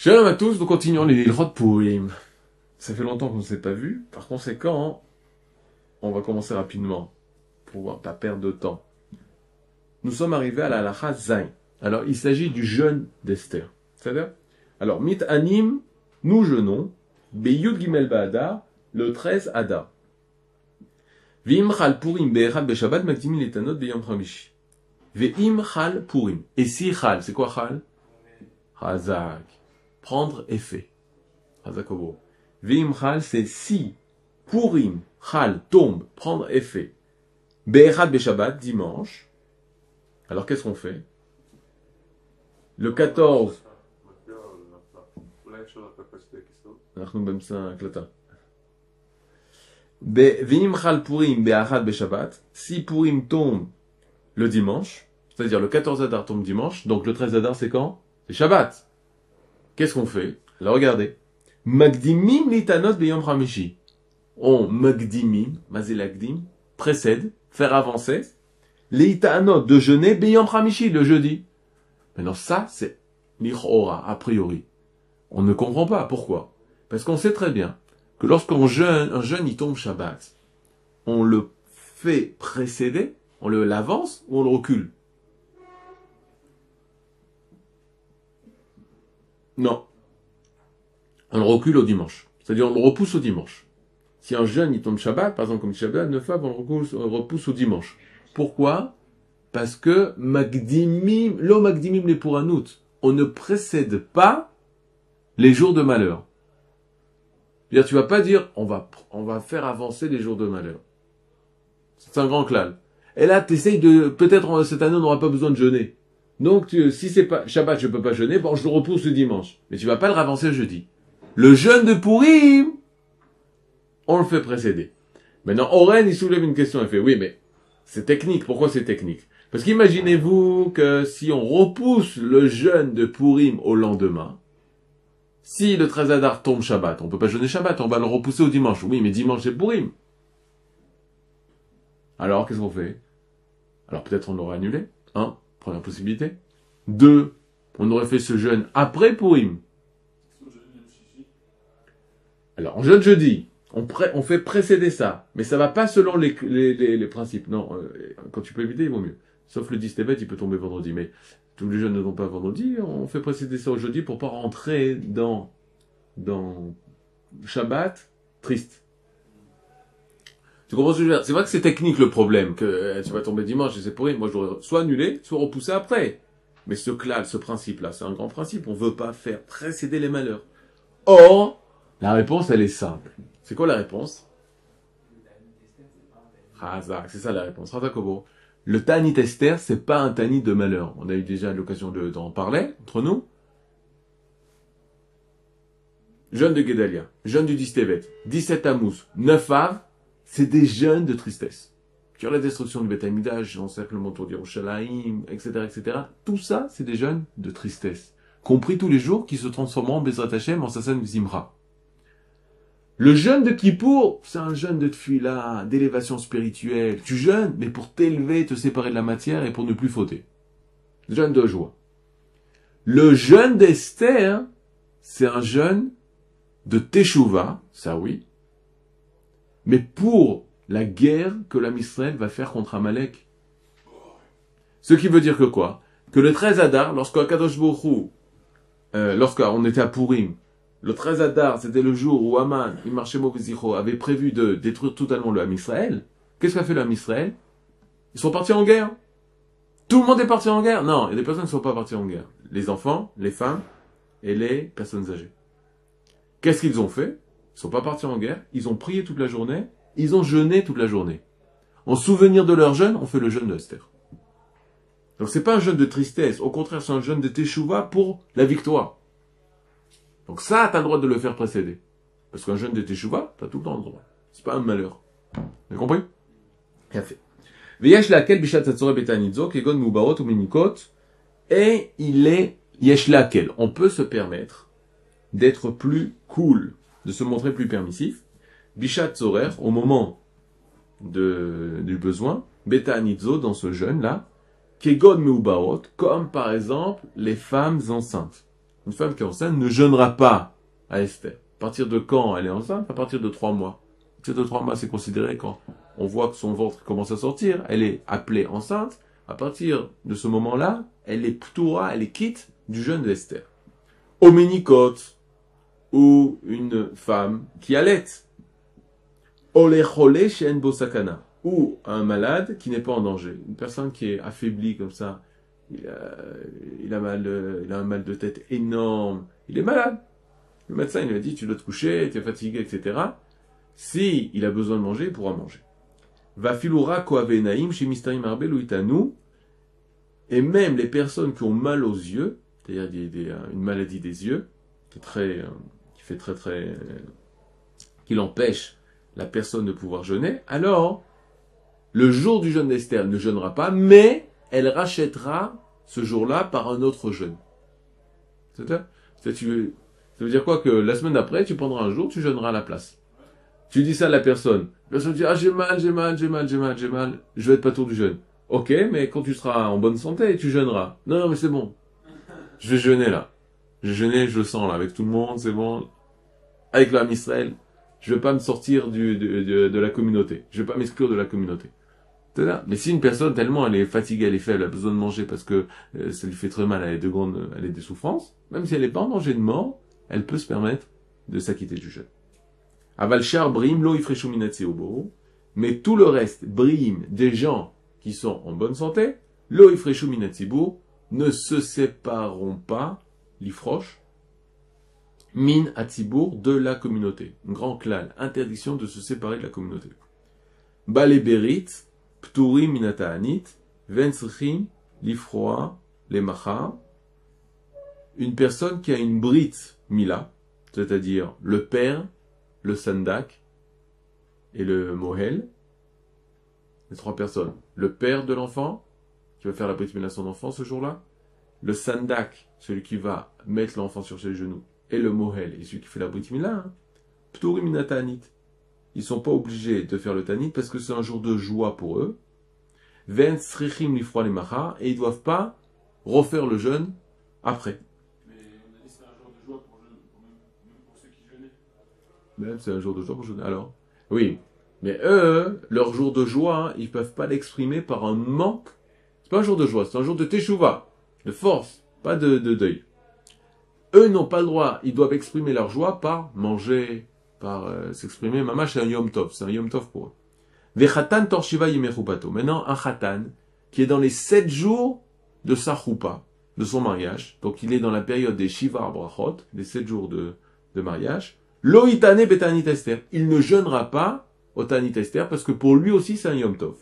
Shalom à tous, nous continuons les Ilhot Purim. Ça fait longtemps qu'on ne s'est pas vu. Par conséquent, on va commencer rapidement pour voir pas perdre de temps. Nous sommes arrivés à la Lacha Zain. Alors, il s'agit du jeûne d'Esther. C'est-à-dire Alors, mit anim, nous jeûnons, beyud gimel ba'adar, le 13 Adar. V'im chal purim be'echad be'shabbat makdimin letanot beyom chamishi. Ve'im chal purim. Et si chal, c'est quoi chal? Hazak prendre effet. Hazakobo. Vim chal, c'est si Purim chal tombe, prendre effet. Be'erad be'Shabbat, dimanche. Alors qu'est-ce qu'on fait? Le 14. Ben Vim Purim. Si Purim tombe le dimanche, c'est-à-dire le 14 Adar tombe dimanche, donc le 13 Adar c'est quand? C'est Shabbat. Qu'est-ce qu'on fait? Alors regardez. Magdimim litanot beyom hamishi. On magdimim, mazilagdim, précède, faire avancer, les itanot de jeûner beyom le jeudi. Maintenant ça c'est l'Ichora, a priori. On ne comprend pas. Pourquoi Parce qu'on sait très bien que lorsqu'on jeûne, un jeûne, il tombe Shabbat, on le fait précéder, on l'avance ou on le recule Non. On le recule au dimanche. C'est-à-dire on le repousse au dimanche. Si un jeûne, il tombe Shabbat, par exemple comme Shabbat, neuf on le repousse, on le repousse au dimanche. Pourquoi? Parce que Magdimim, lo Magdimim les Pouranout, on ne précède pas les jours de malheur. C'est-à-dire, tu vas pas dire, on va, on va faire avancer les jours de malheur. C'est un grand clal. Et là, t'essayes de, peut-être cette année, on n'aura pas besoin de jeûner. Donc, tu, si c'est pas, Shabbat, je peux pas jeûner, bon, je le repousse le dimanche. Mais tu vas pas le ravancer jeudi. Le jeûne de Pourim, on le fait précéder. Maintenant, Oren, il soulève une question, il fait, oui, mais c'est technique. Pourquoi c'est technique? Parce qu'imaginez-vous que si on repousse le jeûne de Pourim au lendemain, si le 13 Adar tombe Shabbat, on peut pas jeûner Shabbat, on va le repousser au dimanche. Oui, mais dimanche c'est Pourim. Alors, qu'est-ce qu'on fait? Alors peut-être on l'aurait annulé. Un, première possibilité. Deux, on aurait fait ce jeûne après Pourim. Alors, on jeûne jeudi. On, fait précéder ça. Mais ça va pas selon les, principes. Non, euh, quand tu peux éviter, il vaut mieux. Sauf le 10 Tébet, il peut tomber vendredi. Mais tous les jeunes ne tombent pas vendredi. On fait précéder ça au jeudi pour pas rentrer dans, dans Shabbat triste. Tu comprends ce que je veux dire? C'est vrai que c'est technique le problème, que euh, tu vas tomber dimanche et c'est pourri. Moi, je dois soit annuler, soit repousser après. Mais ce clal, ce principe-là, c'est un grand principe. On veut pas faire précéder les malheurs. Or, la réponse, elle est simple. C'est quoi la réponse? Razak, c'est ça la réponse. Razak Kobo. Le Tanit Esther, c'est pas un Tanit de malheur. On a eu déjà l'occasion de- d'en parler entre nous. Jeûne de Guédalia, jeûne du 10 Tevet, 17 Tammuz, 9 Av, c'est des jeûnes de tristesse. Sur la destruction du Beth Amidash, l'encerclement autour d'Yerushalayim, etc., etc. Tout ça, c'est des jeûnes de tristesse. Compris tous les jours qui se transformeront en Bezrat en Sassan Zimra. Le jeûne de Kippour, c'est un jeûne de tfila, d'élévation spirituelle. Tu jeûnes, mais pour t'élever, te séparer de la matière et pour ne plus fauter. Jeûne de joie. Le jeûne d'Esther, c'est un jeûne de Teshuvah, ça oui, mais pour la guerre que l'âme Israël va faire contre Amalek. Ce qui veut dire que quoi? Que le 13 Adar, Hu, euh, lorsqu'on était à Purim, le 13 Adar, c'était le jour où Aman, Imarché Movizicho, avait prévu de détruire totalement le. Qu'est-ce qu'a fait le Ham Israël? Ils sont partis en guerre. Tout le monde est parti en guerre. Non, il y a des personnes qui ne sont pas parties en guerre. Les enfants, les femmes et les personnes âgées. Qu'est-ce qu'ils ont fait? Ils sont pas partis en guerre, ils ont prié toute la journée, ils ont jeûné toute la journée. En souvenir de leur jeûne, on fait le jeûne de Esther. Donc c'est pas un jeûne de tristesse, au contraire c'est un jeûne de teshuva pour la victoire. Donc ça, tu as le droit de le faire précéder. Parce qu'un jeûne de teshuva, tu tout le temps le droit. C'est pas un malheur. Vous avez compris? Bien fait. Et il est, on peut se permettre d'être plus cool de se montrer plus permissif. Bishat Zorer, au moment de, du besoin, Beta Anizo, dans ce jeûne-là, Kegon Meubarot, comme par exemple les femmes enceintes. une femme qui est enceinte ne jeûnera pas à Esther. À partir de quand elle est enceinte? À partir de trois mois. À partir de trois mois, c'est considéré quand on voit que son ventre commence à sortir, elle est appelée enceinte. À partir de ce moment-là, elle est ptoura, elle est quitte du jeûne d'Esther. Oménicote, ou une femme qui allait. Olechole Bosakana, ou un malade qui n'est pas en danger. Une personne qui est affaiblie comme ça, il a, mal, il a un mal de tête énorme, il est malade. Le médecin lui a dit tu dois te coucher, tu es fatigué, etc. Si il a besoin de manger, il pourra manger. Va filura koavenaim chez Mistarim Arbel ou Itanu. Et même les personnes qui ont mal aux yeux, c'est-à-dire une maladie des yeux, qui est très, qui fait très très, qui l'empêche la personne de pouvoir jeûner, alors le jour du jeûne d'Esther ne jeûnera pas, mais elle rachètera ce jour-là par un autre jeûne. C'est-à-dire, ça veut dire quoi? Que la semaine d'après, tu prendras un jour, tu jeûneras à la place. Tu dis ça à la personne. La personne dit, ah, j'ai mal, j'ai mal, j'ai mal, j'ai mal, j'ai mal, je vais être pas tour du jeûne. Ok, mais quand tu seras en bonne santé, tu jeûneras. Non, non, mais c'est bon. Je vais jeûner là. Je jeûner, je le sens là, avec tout le monde, c'est bon. Avec l'âme Israël, je vais pas me sortir de, la communauté. Je vais pas m'exclure de la communauté. Mais si une personne tellement elle est fatiguée, elle est faible, elle a besoin de manger parce que euh, ça lui fait très mal, elle a de grandes, elle a des souffrances, même si elle n'est pas en danger de mort, elle peut se permettre de s'acquitter du jeûne. Avalchar brim lo mais tout le reste, brim, des gens qui sont en bonne santé, lo ne se sépareront pas, l'ifroche, min atzibour, de la communauté. Un grand clan, interdiction de se séparer de la communauté. Baléberit, pturim minataanit, vensrchim, l'ifroa, les Une personne qui a une brit mila, c'est-à-dire le père, le sandak et le mohel, les trois personnes. Le père de l'enfant, qui va faire la brit mila à son enfant ce jour-là, le sandak, celui qui va mettre l'enfant sur ses genoux, et le mohel, et celui qui fait la brit mila, hein. pturim minatanit. Ils sont pas obligés de faire le tanit parce que c'est un jour de joie pour eux. Ven srichim lifroa les et ils doivent pas refaire le jeûne après. Mais on a dit c'est un jour de joie pour, même pour ceux qui jeûnaient. Même c'est un jour de joie pour jeûner. Alors, oui. Mais eux, leur jour de joie, ils peuvent pas l'exprimer par un manque. C'est pas un jour de joie, c'est un jour de teshuva, de force, pas de, de deuil. Eux n'ont pas le droit, ils doivent exprimer leur joie par manger, par euh, s'exprimer. Maman, c'est un yom tov, c'est un yom tov pour eux. Vechatan torshiva Maintenant, un chatan, qui est dans les sept jours de sa choupa, de son mariage. Donc, il est dans la période des shiva brachot, des sept jours de, mariage. Loitane betanit Esther. Il ne jeûnera pas au tanit Esther parce que pour lui aussi, c'est un yom tov.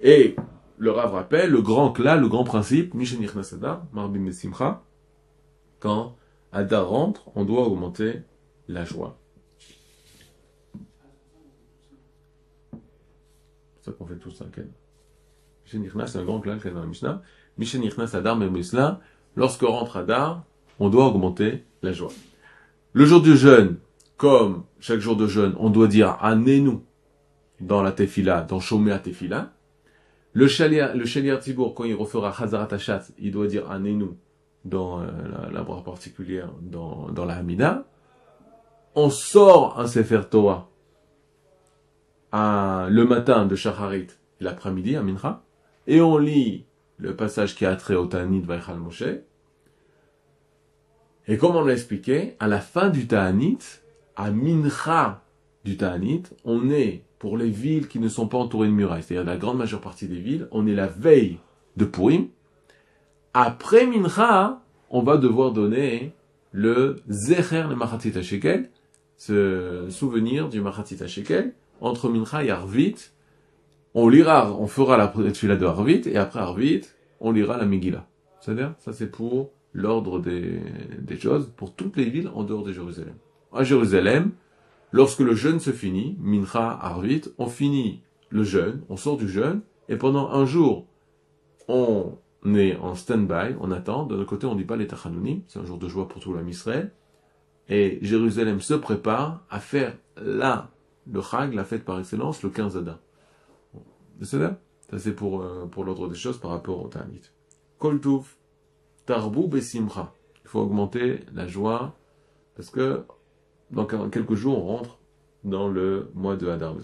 Et le Rav rappelle le grand cla, le grand principe, Mishenich Nasada, Marbim Mesimcha, quand Adar rentre, on doit augmenter la joie. C'est ça qu'on fait tout ça, Ken. c'est un grand clan dans la Mishnah. Mishenichnas Adar Memisla, lorsque rentre Adar, on doit augmenter la joie. Le jour du jeûne, comme chaque jour de jeûne, on doit dire Anenu dans la Tefila, dans Shomea Tefila. Le Shaliar, le Tibour, quand il refera Hazarat Hashat, il doit dire Anenu dans euh, la, la bras particulière, dans, dans la Hamida on sort un Sefer Torah le matin de Shacharit l'après-midi à Mincha, et on lit le passage qui a trait au Ta'anit Vaichal Moshe. Et comme on l'a expliqué, à la fin du Ta'anit, à Mincha du Ta'anit, on est, pour les villes qui ne sont pas entourées de murailles, c'est-à-dire la grande majeure partie des villes, on est la veille de Purim. Après Mincha, on va devoir donner le Zecher le Machatit Shekel, ce souvenir du Machatzita Shekel, entre Mincha et Arvit, on lira, on fera la tefila de Arvit, et après Arvit, on lira la Megillah. C'est-à-dire, ça c'est pour l'ordre des, des choses, pour toutes les villes en dehors de Jérusalem. À Jérusalem, lorsque le jeûne se finit, Mincha, Arvit, on finit le jeûne, on sort du jeûne, et pendant un jour, on est en stand-by, on attend, de notre côté on dit pas les Tachanunim, c'est un jour de joie pour tout l'homme Israël, et Jérusalem se prépare à faire là, le Chag, la fête par excellence, le 15 Adar. Ça, c'est pour, euh, pour l'ordre des choses par rapport au Ta'anit. Koltouf, Tarbu Besimcha. Il faut augmenter la joie parce que dans quelques jours, on rentre dans le mois de Hadar.